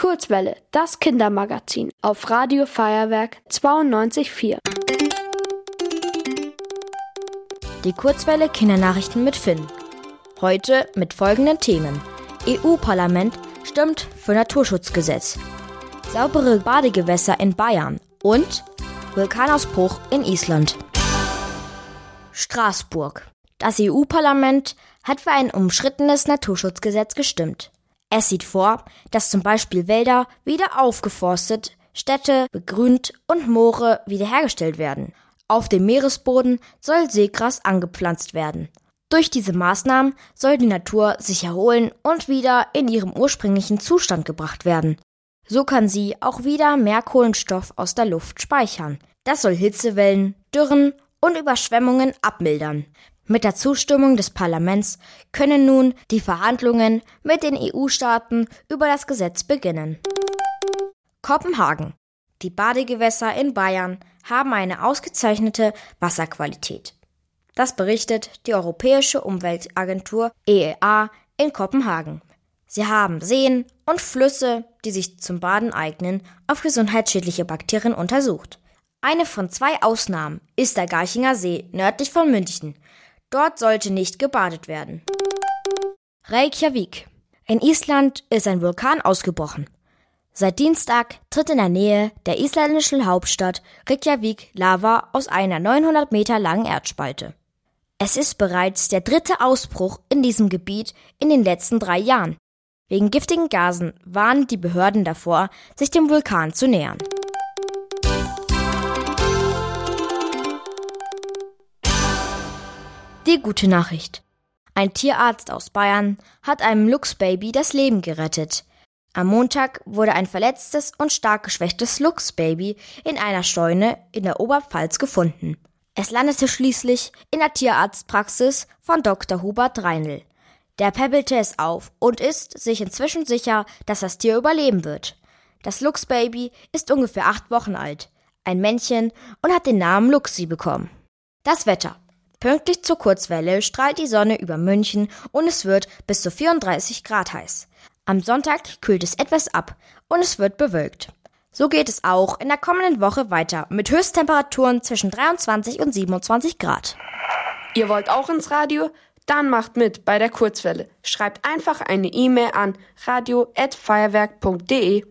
Kurzwelle, das Kindermagazin auf Radio Feuerwerk 92.4. Die Kurzwelle Kindernachrichten mit Finn. Heute mit folgenden Themen. EU-Parlament stimmt für Naturschutzgesetz. Saubere Badegewässer in Bayern und Vulkanausbruch in Island. Straßburg. Das EU-Parlament hat für ein umschrittenes Naturschutzgesetz gestimmt. Es sieht vor, dass zum Beispiel Wälder wieder aufgeforstet, Städte begrünt und Moore wiederhergestellt werden. Auf dem Meeresboden soll Seegras angepflanzt werden. Durch diese Maßnahmen soll die Natur sich erholen und wieder in ihrem ursprünglichen Zustand gebracht werden. So kann sie auch wieder mehr Kohlenstoff aus der Luft speichern. Das soll Hitzewellen, Dürren und Überschwemmungen abmildern. Mit der Zustimmung des Parlaments können nun die Verhandlungen mit den EU-Staaten über das Gesetz beginnen. Kopenhagen. Die Badegewässer in Bayern haben eine ausgezeichnete Wasserqualität. Das berichtet die Europäische Umweltagentur EEA in Kopenhagen. Sie haben Seen und Flüsse, die sich zum Baden eignen, auf gesundheitsschädliche Bakterien untersucht. Eine von zwei Ausnahmen ist der Garchinger See nördlich von München. Dort sollte nicht gebadet werden. Reykjavik. In Island ist ein Vulkan ausgebrochen. Seit Dienstag tritt in der Nähe der isländischen Hauptstadt Reykjavik Lava aus einer 900 Meter langen Erdspalte. Es ist bereits der dritte Ausbruch in diesem Gebiet in den letzten drei Jahren. Wegen giftigen Gasen warnen die Behörden davor, sich dem Vulkan zu nähern. Die gute Nachricht. Ein Tierarzt aus Bayern hat einem Luchsbaby das Leben gerettet. Am Montag wurde ein verletztes und stark geschwächtes Luchsbaby in einer Scheune in der Oberpfalz gefunden. Es landete schließlich in der Tierarztpraxis von Dr. Hubert Reinl. Der pebbelte es auf und ist sich inzwischen sicher, dass das Tier überleben wird. Das Luchsbaby ist ungefähr acht Wochen alt, ein Männchen und hat den Namen Luxi bekommen. Das Wetter. Pünktlich zur Kurzwelle strahlt die Sonne über München und es wird bis zu 34 Grad heiß. Am Sonntag kühlt es etwas ab und es wird bewölkt. So geht es auch in der kommenden Woche weiter mit Höchsttemperaturen zwischen 23 und 27 Grad. Ihr wollt auch ins Radio? Dann macht mit bei der Kurzwelle. Schreibt einfach eine E-Mail an radio@feuerwerk.de.